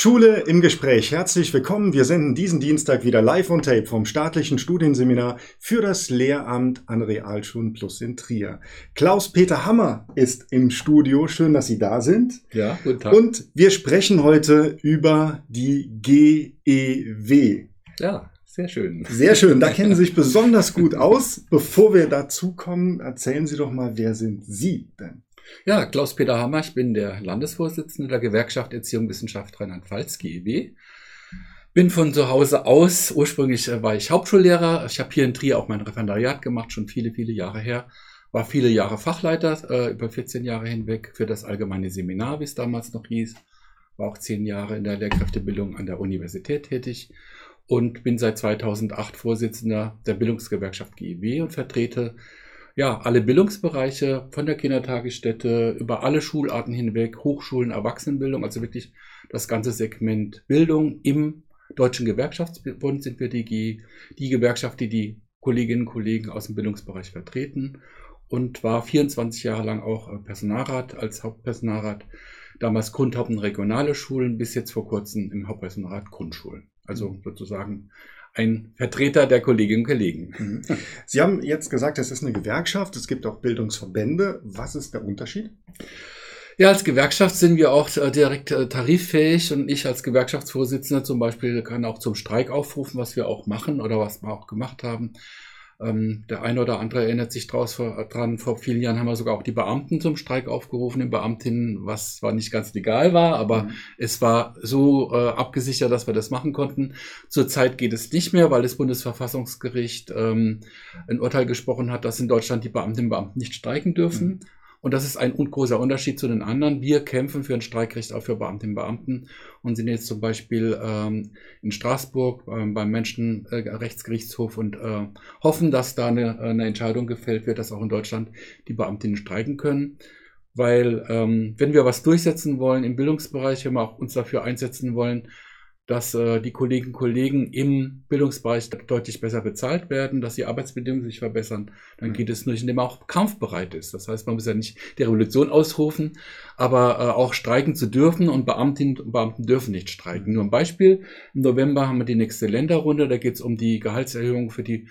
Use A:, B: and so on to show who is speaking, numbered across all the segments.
A: Schule im Gespräch. Herzlich willkommen. Wir senden diesen Dienstag wieder live on tape vom staatlichen Studienseminar für das Lehramt an Realschulen Plus in Trier. Klaus-Peter Hammer ist im Studio. Schön, dass Sie da sind.
B: Ja, guten Tag.
A: Und wir sprechen heute über die GEW.
B: Ja, sehr schön.
A: Sehr schön. Da kennen Sie sich besonders gut aus. Bevor wir dazu kommen, erzählen Sie doch mal, wer sind Sie denn?
B: Ja, Klaus-Peter Hammer, ich bin der Landesvorsitzende der Gewerkschaft Erziehung Wissenschaft Rheinland-Pfalz, GEW. Bin von zu Hause aus, ursprünglich äh, war ich Hauptschullehrer. Ich habe hier in Trier auch mein Referendariat gemacht, schon viele, viele Jahre her. War viele Jahre Fachleiter, äh, über 14 Jahre hinweg für das allgemeine Seminar, wie es damals noch hieß. War auch zehn Jahre in der Lehrkräftebildung an der Universität tätig und bin seit 2008 Vorsitzender der Bildungsgewerkschaft GEW und vertrete ja, alle Bildungsbereiche von der Kindertagesstätte über alle Schularten hinweg, Hochschulen, Erwachsenenbildung, also wirklich das ganze Segment Bildung im Deutschen Gewerkschaftsbund sind wir die, die Gewerkschaft, die die Kolleginnen und Kollegen aus dem Bildungsbereich vertreten und war 24 Jahre lang auch äh, Personalrat als Hauptpersonalrat, damals Grundhaupt- und regionale Schulen, bis jetzt vor kurzem im Hauptpersonalrat Grundschulen. Also sozusagen ein Vertreter der Kolleginnen und Kollegen.
A: Mhm. Sie haben jetzt gesagt, es ist eine Gewerkschaft, es gibt auch Bildungsverbände. Was ist der Unterschied?
B: Ja, als Gewerkschaft sind wir auch äh, direkt äh, tariffähig und ich als Gewerkschaftsvorsitzender zum Beispiel kann auch zum Streik aufrufen, was wir auch machen oder was wir auch gemacht haben. Ähm, der eine oder andere erinnert sich draus vor, dran. Vor vielen Jahren haben wir sogar auch die Beamten zum Streik aufgerufen, den Beamtinnen, was zwar nicht ganz legal war, aber mhm. es war so äh, abgesichert, dass wir das machen konnten. Zurzeit geht es nicht mehr, weil das Bundesverfassungsgericht ähm, ein Urteil gesprochen hat, dass in Deutschland die Beamtinnen und Beamten nicht streiken dürfen. Mhm. Und das ist ein großer Unterschied zu den anderen. Wir kämpfen für ein Streikrecht auch für Beamtinnen und Beamten und sind jetzt zum Beispiel ähm, in Straßburg äh, beim Menschenrechtsgerichtshof und äh, hoffen, dass da eine, eine, Entscheidung gefällt wird, dass auch in Deutschland die Beamtinnen streiken können. Weil ähm, wenn wir was durchsetzen wollen im Bildungsbereich, wenn wir auch uns dafür einsetzen wollen, dass äh, die Kolleginnen und Kollegen im Bildungsbereich deutlich besser bezahlt werden, dass die Arbeitsbedingungen sich verbessern, dann mhm. geht es nur, indem man auch kampfbereit ist. Das heißt, man muss ja nicht die Revolution ausrufen, aber äh, auch streiken zu dürfen und Beamtinnen und Beamten dürfen nicht streiken. Mhm. Nur ein Beispiel, im November haben wir die nächste Länderrunde, da geht es um die Gehaltserhöhung für die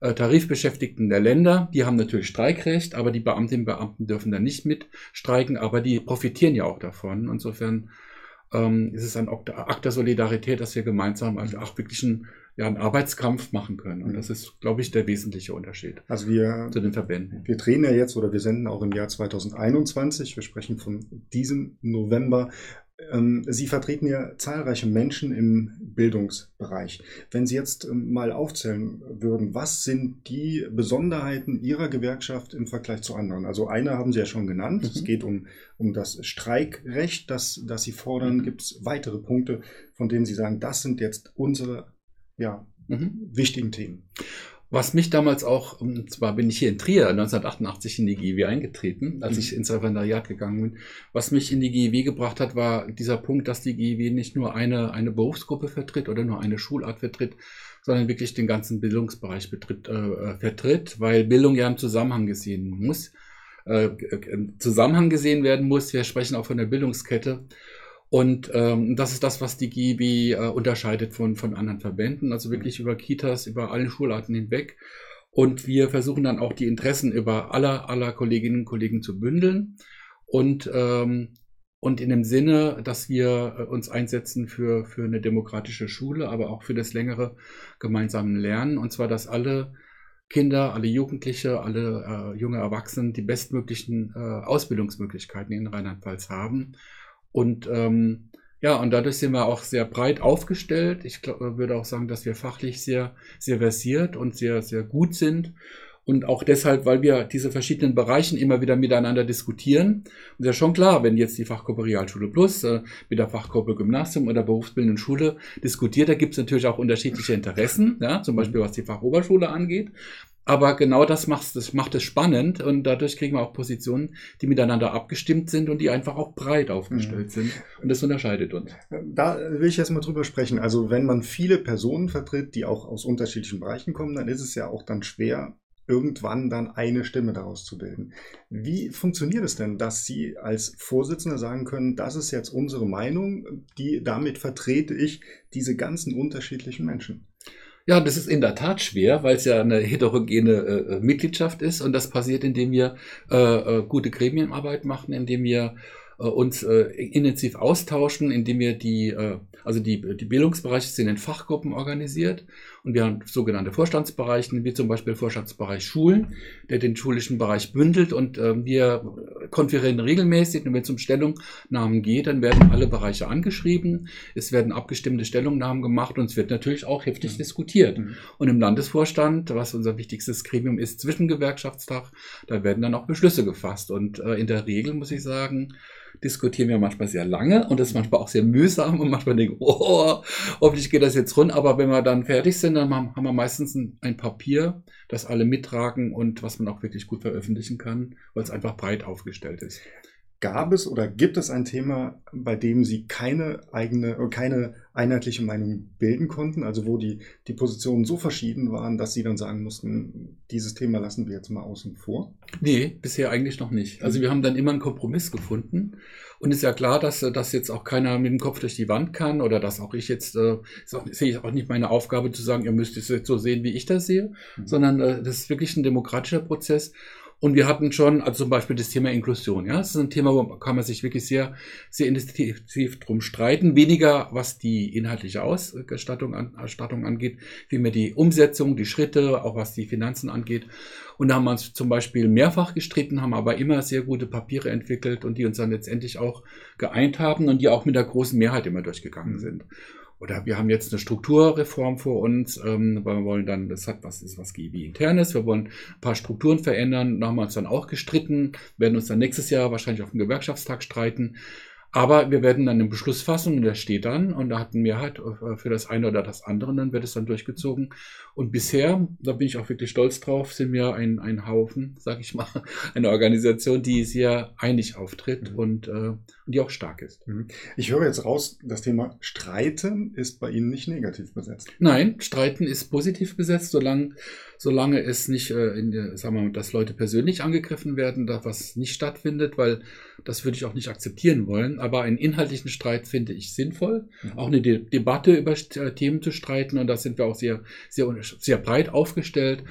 B: äh, Tarifbeschäftigten der Länder, die haben natürlich Streikrecht, aber die Beamtinnen und Beamten dürfen da nicht mitstreiken, aber die profitieren ja auch davon. Insofern ähm, ist es ein Akt der Solidarität, dass wir gemeinsam also auch wirklich einen, ja, einen Arbeitskampf machen können. Und das ist, glaube ich, der wesentliche Unterschied
A: also wir, zu den Verbänden. Wir drehen ja jetzt oder wir senden auch im Jahr 2021. Wir sprechen von diesem November. Ähm, Sie vertreten ja zahlreiche Menschen im Bildungsbereich. Wenn Sie jetzt ähm, mal aufzählen würden, was sind die Besonderheiten Ihrer Gewerkschaft im Vergleich zu anderen? Also eine haben Sie ja schon genannt. Mhm. Es geht um, um das Streikrecht, das, das Sie fordern. Mhm. Gibt es weitere Punkte, von denen Sie sagen, das sind jetzt unsere ja, mhm. wichtigen Themen?
B: Was mich damals auch, und zwar bin ich hier in Trier 1988 in die GEW eingetreten, als mhm. ich ins Referendariat gegangen bin. Was mich in die GEW gebracht hat, war dieser Punkt, dass die GEW nicht nur eine, eine Berufsgruppe vertritt oder nur eine Schulart vertritt, sondern wirklich den ganzen Bildungsbereich betritt, äh, äh vertritt, weil Bildung ja im Zusammenhang gesehen muss, äh, im Zusammenhang gesehen werden muss. Wir sprechen auch von der Bildungskette. Und ähm, das ist das, was die GIB äh, unterscheidet von, von anderen Verbänden, also wirklich über Kitas, über alle Schularten hinweg. Und wir versuchen dann auch die Interessen über aller, aller Kolleginnen und Kollegen zu bündeln. Und, ähm, und in dem Sinne, dass wir äh, uns einsetzen für, für eine demokratische Schule, aber auch für das längere gemeinsame Lernen. Und zwar, dass alle Kinder, alle Jugendliche, alle äh, junge Erwachsenen die bestmöglichen äh, Ausbildungsmöglichkeiten in Rheinland-Pfalz haben und ähm, ja, und dadurch sind wir auch sehr breit aufgestellt. Ich glaub, würde auch sagen, dass wir fachlich sehr, sehr versiert und sehr, sehr gut sind. Und auch deshalb, weil wir diese verschiedenen Bereichen immer wieder miteinander diskutieren. Und ja schon klar, wenn jetzt die Fachgruppe Realschule Plus äh, mit der Fachgruppe Gymnasium oder berufsbildenden Schule diskutiert, da gibt es natürlich auch unterschiedliche Interessen, ja, zum Beispiel was die Fachoberschule angeht. Aber genau das macht, das macht es spannend und dadurch kriegen wir auch Positionen, die miteinander abgestimmt sind und die einfach auch breit aufgestellt mhm. sind. Und das unterscheidet uns.
A: Da will ich jetzt mal drüber sprechen. Also wenn man viele Personen vertritt, die auch aus unterschiedlichen Bereichen kommen, dann ist es ja auch dann schwer, irgendwann dann eine Stimme daraus zu bilden. Wie funktioniert es denn, dass Sie als Vorsitzender sagen können, das ist jetzt unsere Meinung, die damit vertrete ich diese ganzen unterschiedlichen Menschen?
B: Ja, das ist in der Tat schwer, weil es ja eine heterogene äh, äh Mitgliedschaft ist und das passiert, indem wir äh, äh, gute Gremienarbeit machen, indem wir äh, uns äh, intensiv austauschen, indem wir die, äh, also die, die Bildungsbereiche sind in Fachgruppen organisiert und wir haben sogenannte Vorstandsbereiche, wie zum Beispiel Vorstandsbereich Schulen, der den schulischen Bereich bündelt und äh, wir konferieren regelmäßig und wenn es um Stellungnahmen geht, dann werden alle Bereiche angeschrieben, es werden abgestimmte Stellungnahmen gemacht und es wird natürlich auch heftig mhm. diskutiert. Mhm. Und im Landesvorstand, was unser wichtigstes Gremium ist, zwischen Gewerkschaftstag, da werden dann auch Beschlüsse gefasst und äh, in der Regel muss ich sagen, diskutieren wir manchmal sehr lange und das ist manchmal auch sehr mühsam und manchmal denken, oh, hoffentlich geht das jetzt rund. Aber wenn wir dann fertig sind, dann haben wir meistens ein Papier, das alle mittragen und was man auch wirklich gut veröffentlichen kann, weil es einfach breit aufgestellt ist.
A: Gab es oder gibt es ein Thema, bei dem Sie keine eigene, äh, keine einheitliche Meinung bilden konnten? Also wo die, die Positionen so verschieden waren, dass Sie dann sagen mussten, dieses Thema lassen wir jetzt mal außen vor?
B: Nee, bisher eigentlich noch nicht. Also wir haben dann immer einen Kompromiss gefunden. Und ist ja klar, dass, dass jetzt auch keiner mit dem Kopf durch die Wand kann oder dass auch ich jetzt, äh, sehe ich auch nicht meine Aufgabe zu sagen, ihr müsst es jetzt so sehen, wie ich das sehe, mhm. sondern äh, das ist wirklich ein demokratischer Prozess. Und wir hatten schon, also zum Beispiel das Thema Inklusion, ja, das ist ein Thema, wo kann man sich wirklich sehr, sehr intensiv drum streiten. Weniger, was die inhaltliche Ausstattung an, Ausstattung angeht, vielmehr die Umsetzung, die Schritte, auch was die Finanzen angeht. Und da haben wir uns zum Beispiel mehrfach gestritten, haben aber immer sehr gute Papiere entwickelt und die uns dann letztendlich auch geeint haben und die auch mit der großen Mehrheit immer durchgegangen sind oder wir haben jetzt eine Strukturreform vor uns, ähm, weil wir wollen dann, das hat was, ist was wie internes, wir wollen ein paar Strukturen verändern, haben wir uns dann auch gestritten, werden uns dann nächstes Jahr wahrscheinlich auf dem Gewerkschaftstag streiten. Aber wir werden dann einen Beschluss fassen und der steht dann und da hat eine Mehrheit äh, für das eine oder das andere und dann wird es dann durchgezogen. Und bisher, da bin ich auch wirklich stolz drauf, sind wir ein, ein Haufen, sag ich mal, eine Organisation, die sehr einig auftritt mhm. und, äh, und die auch stark ist. Mhm.
A: Ich höre jetzt raus, das Thema Streiten ist bei Ihnen nicht negativ besetzt.
B: Nein, Streiten ist positiv besetzt, solange, solange es nicht, äh, in, sagen wir mal, dass Leute persönlich angegriffen werden, da was nicht stattfindet, weil das würde ich auch nicht akzeptieren wollen. Aber einen inhaltlichen Streit finde ich sinnvoll. Mhm. Auch eine De Debatte über äh, Themen zu streiten. Und da sind wir auch sehr, sehr, sehr breit aufgestellt.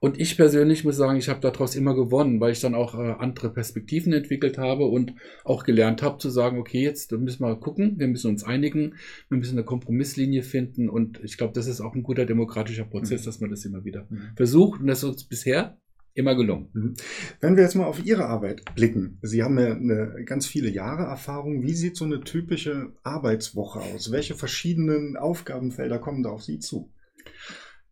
B: Und ich persönlich muss sagen, ich habe daraus immer gewonnen, weil ich dann auch äh, andere Perspektiven entwickelt habe und auch gelernt habe zu sagen, okay, jetzt müssen wir gucken, wir müssen uns einigen, wir müssen eine Kompromisslinie finden und ich glaube, das ist auch ein guter demokratischer Prozess, mhm. dass man das immer wieder mhm. versucht und das ist uns bisher immer gelungen. Mhm.
A: Wenn wir jetzt mal auf Ihre Arbeit blicken, Sie haben ja eine ganz viele Jahre Erfahrung. Wie sieht so eine typische Arbeitswoche aus? Welche verschiedenen Aufgabenfelder kommen da auf Sie zu?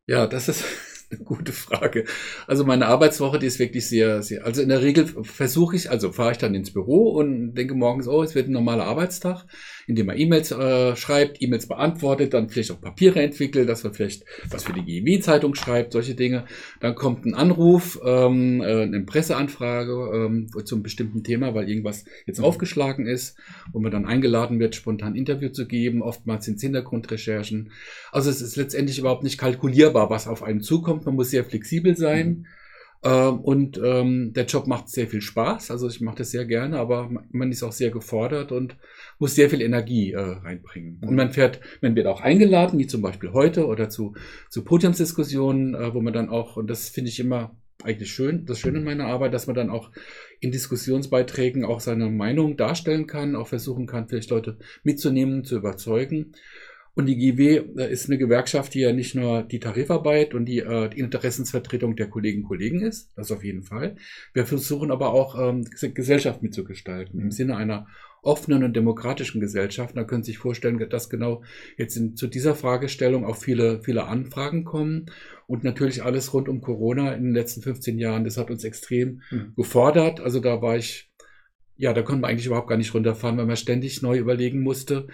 B: Ja, das ist eine gute Frage. Also meine Arbeitswoche, die ist wirklich sehr, sehr, also in der Regel versuche ich, also fahre ich dann ins Büro und denke morgens, oh, es wird ein normaler Arbeitstag indem man E-Mails äh, schreibt, E-Mails beantwortet, dann vielleicht auch Papiere entwickelt, dass man vielleicht was für die GEW-Zeitung schreibt, solche Dinge. Dann kommt ein Anruf, ähm, äh, eine Presseanfrage ähm, zum bestimmten Thema, weil irgendwas jetzt aufgeschlagen ist, wo man dann eingeladen wird, spontan Interview zu geben. Oftmals sind es Hintergrundrecherchen. Also es ist letztendlich überhaupt nicht kalkulierbar, was auf einen zukommt. Man muss sehr flexibel sein. Mhm. Ähm, und ähm, der Job macht sehr viel Spaß. Also ich mache das sehr gerne, aber man ist auch sehr gefordert und muss sehr viel Energie äh, reinbringen. Und man fährt, man wird auch eingeladen, wie zum Beispiel heute oder zu, zu Podiumsdiskussionen, äh, wo man dann auch, und das finde ich immer eigentlich schön, das Schöne in meiner Arbeit, dass man dann auch in Diskussionsbeiträgen auch seine Meinung darstellen kann, auch versuchen kann, vielleicht Leute mitzunehmen, zu überzeugen. Und die GW äh, ist eine Gewerkschaft, die ja nicht nur die Tarifarbeit und die, äh, die Interessensvertretung der Kolleginnen und Kollegen ist, das auf jeden Fall. Wir versuchen aber auch ähm, Gesellschaft mitzugestalten, im Sinne einer offenen und demokratischen Gesellschaft. Da können Sie sich vorstellen, dass genau jetzt in, zu dieser Fragestellung auch viele, viele Anfragen kommen. Und natürlich alles rund um Corona in den letzten 15 Jahren, das hat uns extrem mhm. gefordert. Also da war ich, ja, da konnte man eigentlich überhaupt gar nicht runterfahren, weil man ständig neu überlegen musste.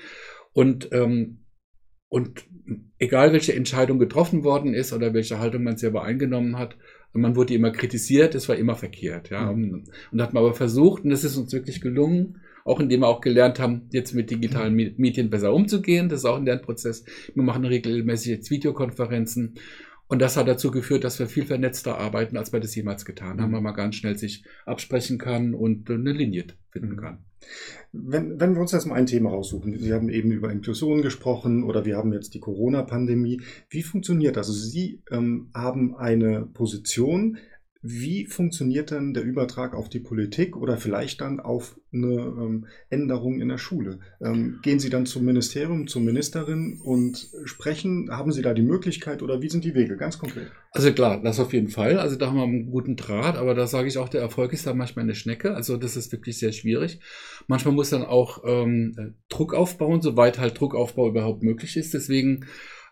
B: Und ähm, und egal welche Entscheidung getroffen worden ist oder welche Haltung man selber eingenommen hat, man wurde immer kritisiert, es war immer verkehrt. Ja. Mhm. Und hat man aber versucht, und das ist uns wirklich gelungen, auch indem wir auch gelernt haben, jetzt mit digitalen Medien besser umzugehen. Das ist auch ein Lernprozess. Wir machen regelmäßig jetzt Videokonferenzen Und das hat dazu geführt, dass wir viel vernetzter arbeiten, als wir das jemals getan haben, mhm. weil man ganz schnell sich absprechen kann und eine Linie finden mhm. kann.
A: Wenn, wenn wir uns jetzt mal ein Thema raussuchen, Sie haben eben über Inklusion gesprochen oder wir haben jetzt die Corona-Pandemie. Wie funktioniert das? Also Sie ähm, haben eine Position, wie funktioniert denn der Übertrag auf die Politik oder vielleicht dann auf eine ähm, Änderung in der Schule? Ähm, gehen Sie dann zum Ministerium, zur Ministerin und sprechen? Haben Sie da die Möglichkeit oder wie sind die Wege? Ganz konkret.
B: Also klar, das auf jeden Fall. Also da haben wir einen guten Draht, aber da sage ich auch, der Erfolg ist da manchmal eine Schnecke. Also das ist wirklich sehr schwierig. Manchmal muss dann auch ähm, Druck aufbauen, soweit halt Druckaufbau überhaupt möglich ist. Deswegen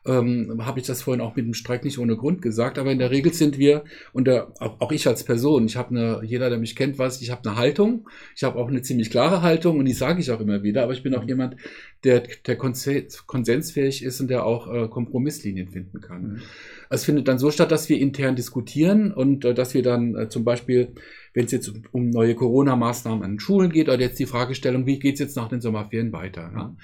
B: ähm, habe ich das vorhin auch mit dem Streik nicht ohne Grund gesagt, aber in der Regel sind wir, und der, auch, auch, ich als Person, ich habe eine, jeder, der mich kennt, weiß, ich habe eine Haltung, ich habe auch eine ziemlich klare Haltung und die sage ich auch immer wieder, aber ich bin auch jemand, der, der konsensfähig ist und der auch äh, Kompromisslinien finden kann. Mhm. Es findet dann so statt, dass wir intern diskutieren und äh, dass wir dann äh, zum Beispiel, wenn es jetzt um neue Corona-Maßnahmen an Schulen geht, oder jetzt die Fragestellung, wie geht es jetzt nach den Sommerferien weiter? Ja?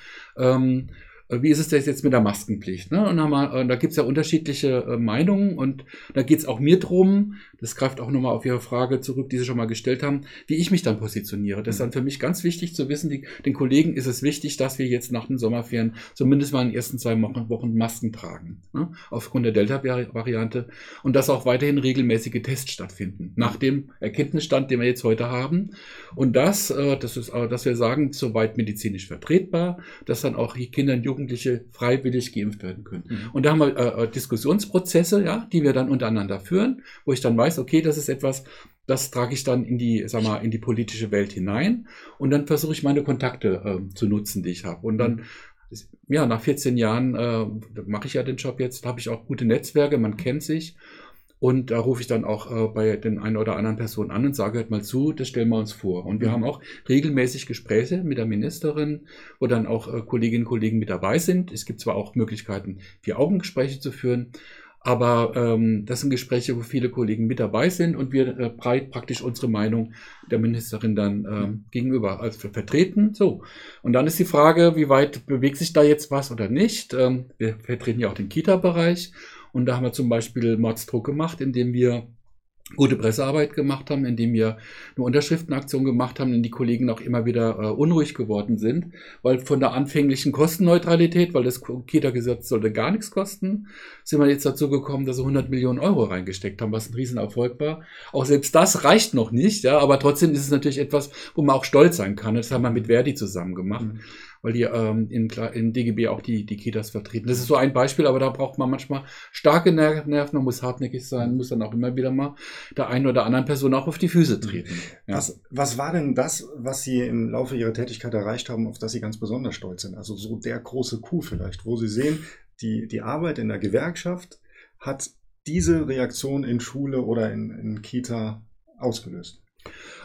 B: Ähm, äh, wie ist es denn jetzt mit der Maskenpflicht? Ne? Und wir, äh, da gibt es ja unterschiedliche äh, Meinungen und da geht es auch mir drum, das greift auch nochmal auf Ihre Frage zurück, die Sie schon mal gestellt haben, wie ich mich dann positioniere. Das ist dann für mich ganz wichtig zu wissen, die, den Kollegen ist es wichtig, dass wir jetzt nach den Sommerferien zumindest mal in den ersten zwei Wochen, Wochen Masken tragen, ne? aufgrund der Delta-Variante und dass auch weiterhin regelmäßige Tests stattfinden, nach dem Erkenntnisstand, den wir jetzt heute haben. Und das, das ist, dass wir sagen, soweit medizinisch vertretbar, dass dann auch die Kinder und Jugendlichen Jugendliche freiwillig geimpft werden können. Mhm. Und da haben wir äh, äh, Diskussionsprozesse, ja, die wir dann untereinander führen, wo ich dann weiß, okay, das ist etwas, das trage ich dann in die, sag mal, in die politische Welt hinein und dann versuche ich meine Kontakte äh, zu nutzen, die ich habe. Und dann ja, nach 14 Jahren äh, mache ich ja den Job jetzt, habe ich auch gute Netzwerke, man kennt sich und da rufe ich dann auch äh, bei den einen oder anderen Personen an und sage halt mal zu, das stellen wir uns vor. Und wir mhm. haben auch regelmäßig Gespräche mit der Ministerin, wo dann auch äh, Kolleginnen und Kollegen mit dabei sind. Es gibt zwar auch Möglichkeiten, Vier-Augen-Gespräche zu führen, aber ähm, das sind Gespräche, wo viele Kollegen mit dabei sind und wir äh, breit praktisch unsere Meinung der Ministerin dann ähm, gegenüber als vertreten. So. Und dann ist die Frage, wie weit bewegt sich da jetzt was oder nicht. Ähm, wir vertreten ja auch den Kita-Bereich und da haben wir zum Beispiel Mordsdruck gemacht, indem wir gute Pressearbeit gemacht haben, indem wir eine Unterschriftenaktion gemacht haben, in die Kollegen auch immer wieder äh, unruhig geworden sind, weil von der anfänglichen Kostenneutralität, weil das Kita-Gesetz sollte gar nichts kosten, sind wir jetzt dazu gekommen, dass sie 100 Millionen Euro reingesteckt haben, was ein Riesenerfolg war. Auch selbst das reicht noch nicht, ja, aber trotzdem ist es natürlich etwas, wo man auch stolz sein kann. Das haben wir mit Verdi zusammen gemacht. Mhm weil die ähm, in, in DGB auch die, die Kitas vertreten. Das ist so ein Beispiel, aber da braucht man manchmal starke Nerven, man muss hartnäckig sein, muss dann auch immer wieder mal der einen oder anderen Person auch auf die Füße treten.
A: Ja. Was, was war denn das, was Sie im Laufe Ihrer Tätigkeit erreicht haben, auf das Sie ganz besonders stolz sind? Also so der große Coup vielleicht, wo Sie sehen, die, die Arbeit in der Gewerkschaft hat diese Reaktion in Schule oder in, in Kita ausgelöst.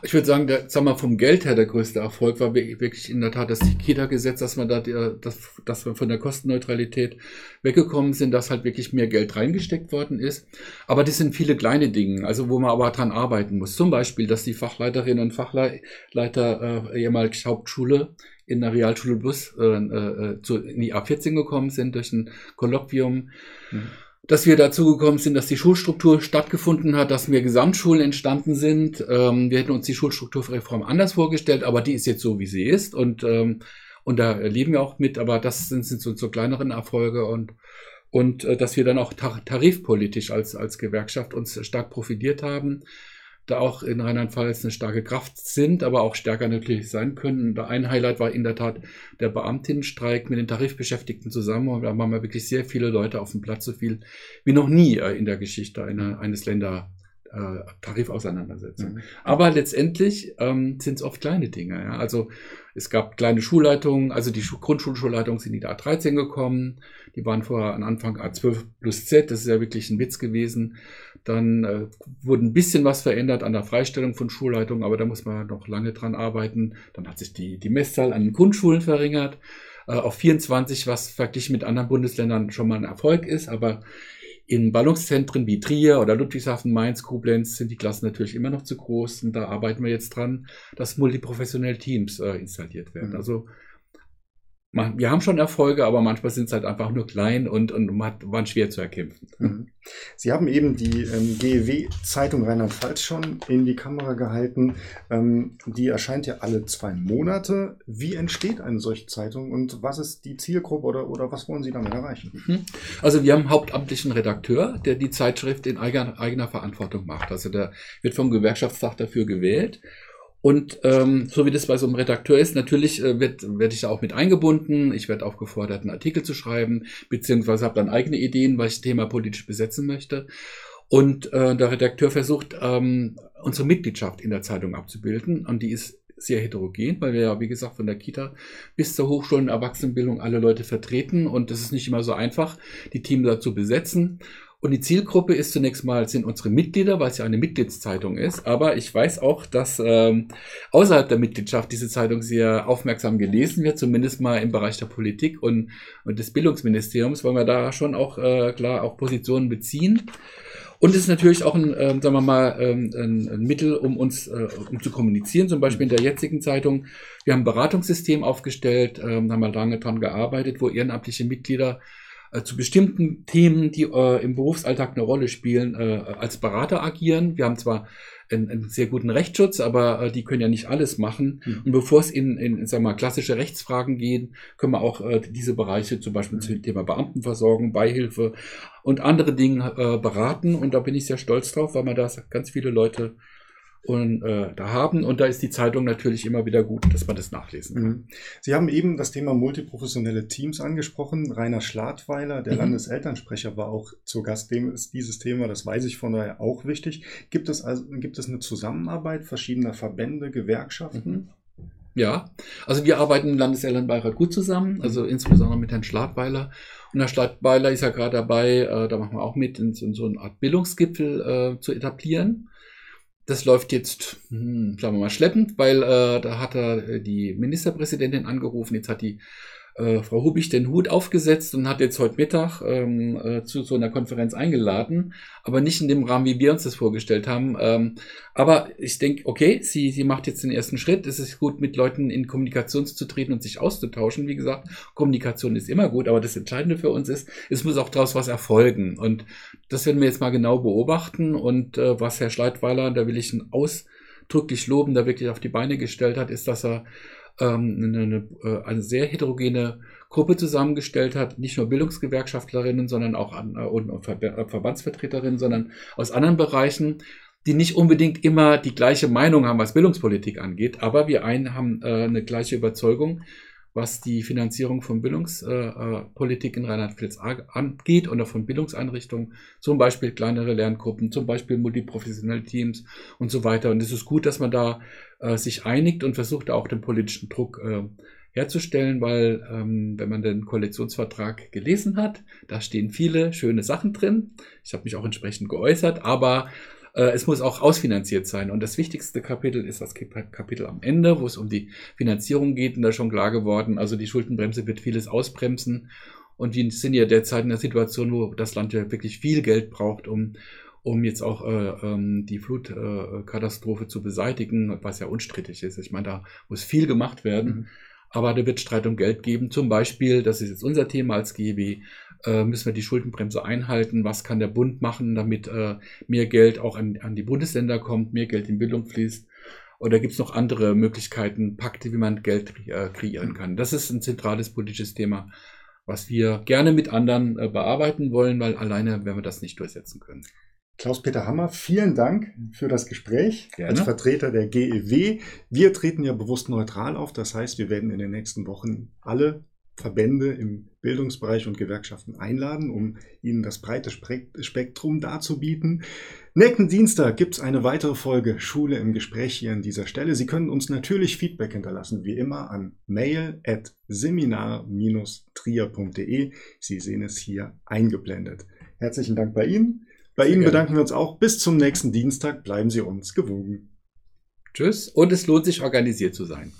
B: Ich würde sagen, der, sag mal, vom Geld her der größte Erfolg war wirklich in der Tat das Kita-Gesetz, dass da, dass, dass wir von der Kostenneutralität weggekommen sind, dass halt wirklich mehr Geld reingesteckt worden ist. Aber das sind viele kleine Dinge, also wo man aber dran arbeiten muss. Zum Beispiel, dass die Fachleiterinnen und Fachleiter äh, ehemals Hauptschule in der Realschule Bus äh, äh, zu, in die A14 gekommen sind durch ein Kolloquium. Mhm dass wir dazu gekommen sind, dass die Schulstruktur stattgefunden hat, dass mehr Gesamtschulen entstanden sind. Ähm, wir hätten uns die Schulstrukturreform anders vorgestellt, aber die ist jetzt so, wie sie ist. Und, ähm, und da leben wir auch mit, aber das sind, sind so, so kleineren Erfolge und, und äh, dass wir dann auch tar tarifpolitisch als, als Gewerkschaft uns stark profitiert haben da auch in Rheinland-Pfalz eine starke Kraft sind, aber auch stärker natürlich sein können. ein Highlight war in der Tat der Beamtinnenstreik mit den Tarifbeschäftigten zusammen. Und da waren wir wirklich sehr viele Leute auf dem Platz, so viel wie noch nie äh, in der Geschichte einer, eines Länder. Äh, Tarifauseinandersetzung. Mhm. Aber letztendlich ähm, sind es oft kleine Dinge. Ja? Also es gab kleine Schulleitungen, also die Grundschulschulleitungen sind in die A13 gekommen. Die waren vorher am Anfang A12 plus Z, das ist ja wirklich ein Witz gewesen. Dann äh, wurde ein bisschen was verändert an der Freistellung von Schulleitungen, aber da muss man noch lange dran arbeiten. Dann hat sich die, die Messzahl an den Grundschulen verringert äh, auf 24, was verglichen mit anderen Bundesländern schon mal ein Erfolg ist, aber in Ballungszentren wie Trier oder Ludwigshafen, Mainz, Koblenz sind die Klassen natürlich immer noch zu groß und da arbeiten wir jetzt dran, dass multiprofessionelle Teams äh, installiert werden. Mhm. Also wir haben schon Erfolge, aber manchmal sind es halt einfach nur klein und, und waren schwer zu erkämpfen. Mhm.
A: Sie haben eben die ähm, GEW-Zeitung Rheinland-Pfalz schon in die Kamera gehalten. Ähm, die erscheint ja alle zwei Monate. Wie entsteht eine solche Zeitung und was ist die Zielgruppe oder, oder was wollen Sie damit erreichen?
B: Mhm. Also wir haben einen hauptamtlichen Redakteur, der die Zeitschrift in eigener, eigener Verantwortung macht. Also der wird vom Gewerkschaftstag dafür gewählt und ähm, so wie das bei so einem Redakteur ist, natürlich äh, werde ich da auch mit eingebunden. Ich werde aufgefordert, einen Artikel zu schreiben, beziehungsweise habe dann eigene Ideen, was ich Thema politisch besetzen möchte. Und äh, der Redakteur versucht, ähm, unsere Mitgliedschaft in der Zeitung abzubilden. Und die ist sehr heterogen, weil wir ja, wie gesagt, von der Kita bis zur Hochschule und Erwachsenenbildung alle Leute vertreten. Und es ist nicht immer so einfach, die Teams dazu besetzen. Und die Zielgruppe ist zunächst mal, sind unsere Mitglieder, weil es ja eine Mitgliedszeitung ist. Aber ich weiß auch, dass ähm, außerhalb der Mitgliedschaft diese Zeitung sehr aufmerksam gelesen wird, zumindest mal im Bereich der Politik und, und des Bildungsministeriums, weil wir da schon auch äh, klar auch Positionen beziehen. Und es ist natürlich auch ein, ähm, sagen wir mal, ähm, ein, ein Mittel, um uns äh, um zu kommunizieren. Zum Beispiel in der jetzigen Zeitung. Wir haben ein Beratungssystem aufgestellt, ähm, haben wir lange dran gearbeitet, wo ehrenamtliche Mitglieder äh, zu bestimmten Themen, die äh, im Berufsalltag eine Rolle spielen, äh, als Berater agieren. Wir haben zwar einen, einen sehr guten Rechtsschutz, aber äh, die können ja nicht alles machen. Mhm. Und bevor es in, in sagen wir mal, klassische Rechtsfragen geht, können wir auch äh, diese Bereiche zum Beispiel mhm. zum Thema Beamtenversorgung, Beihilfe und andere Dinge beraten. Und da bin ich sehr stolz drauf, weil man da ganz viele Leute und äh, da haben. Und da ist die Zeitung natürlich immer wieder gut, dass man das nachlesen kann. Mhm.
A: Sie haben eben das Thema multiprofessionelle Teams angesprochen. Rainer Schladweiler, der mhm. Landeselternsprecher, war auch zu Gast. Dem ist dieses Thema, das weiß ich von daher auch wichtig. Gibt es also gibt es eine Zusammenarbeit verschiedener Verbände, Gewerkschaften?
B: Mhm. Ja, also wir arbeiten im Landeselternbeirat gut zusammen, also insbesondere mit Herrn Schladweiler. Und Herr Schladweiler ist ja gerade dabei, äh, da machen wir auch mit, in so, in so eine Art Bildungsgipfel äh, zu etablieren das läuft jetzt, hm, sagen wir mal, schleppend, weil äh, da hat er äh, die Ministerpräsidentin angerufen, jetzt hat die äh, Frau Hubich den Hut aufgesetzt und hat jetzt heute Mittag ähm, äh, zu so einer Konferenz eingeladen, aber nicht in dem Rahmen, wie wir uns das vorgestellt haben. Ähm, aber ich denke, okay, sie, sie macht jetzt den ersten Schritt. Es ist gut, mit Leuten in Kommunikation zu treten und sich auszutauschen. Wie gesagt, Kommunikation ist immer gut, aber das Entscheidende für uns ist, es muss auch daraus was erfolgen. Und das werden wir jetzt mal genau beobachten. Und äh, was Herr Schleitweiler, da will ich ihn ausdrücklich loben, da wirklich auf die Beine gestellt hat, ist, dass er ähm, eine, äh, eine sehr heterogene Gruppe zusammengestellt hat, nicht nur Bildungsgewerkschaftlerinnen, sondern auch an, äh, und, und Ver äh, Verbandsvertreterinnen, sondern aus anderen Bereichen, die nicht unbedingt immer die gleiche Meinung haben, was Bildungspolitik angeht, aber wir einen haben äh, eine gleiche Überzeugung, was die Finanzierung von Bildungspolitik äh, in Rheinland-Pfalz angeht oder von Bildungseinrichtungen, zum Beispiel kleinere Lerngruppen, zum Beispiel multiprofessionelle Teams und so weiter. Und es ist gut, dass man da äh, sich einigt und versucht auch den politischen Druck äh, herzustellen, weil ähm, wenn man den Koalitionsvertrag gelesen hat, da stehen viele schöne Sachen drin. Ich habe mich auch entsprechend geäußert, aber äh, es muss auch ausfinanziert sein. Und das wichtigste Kapitel ist das Kapitel am Ende, wo es um die Finanzierung geht. Und da ist schon klar geworden, also die Schuldenbremse wird vieles ausbremsen. Und wir sind ja derzeit in einer Situation, wo das Land ja wirklich viel Geld braucht, um um jetzt auch äh, ähm, die Flutkatastrophe zu beseitigen, was ja unstrittig ist. Ich meine, da muss viel gemacht werden. Mhm. Aber da wird Streit um Geld geben. Zum Beispiel, das ist jetzt unser Thema als GEW, äh, müssen wir die Schuldenbremse einhalten. Was kann der Bund machen, damit äh, mehr Geld auch an, an die Bundesländer kommt, mehr Geld in Bildung fließt? Oder gibt es noch andere Möglichkeiten, Pakte, wie man Geld äh, kreieren kann? Das ist ein zentrales politisches Thema, was wir gerne mit anderen äh, bearbeiten wollen, weil alleine werden wir das nicht durchsetzen können.
A: Klaus-Peter Hammer, vielen Dank für das Gespräch Gerne. als Vertreter der GEW. Wir treten ja bewusst neutral auf. Das heißt, wir werden in den nächsten Wochen alle Verbände im Bildungsbereich und Gewerkschaften einladen, um Ihnen das breite Spektrum darzubieten. Nächsten Dienstag gibt es eine weitere Folge Schule im Gespräch hier an dieser Stelle. Sie können uns natürlich Feedback hinterlassen, wie immer an mail at seminar-trier.de. Sie sehen es hier eingeblendet. Herzlichen Dank bei Ihnen. Bei Ihnen bedanken wir uns auch. Bis zum nächsten Dienstag. Bleiben Sie uns gewogen.
B: Tschüss und es lohnt sich, organisiert zu sein.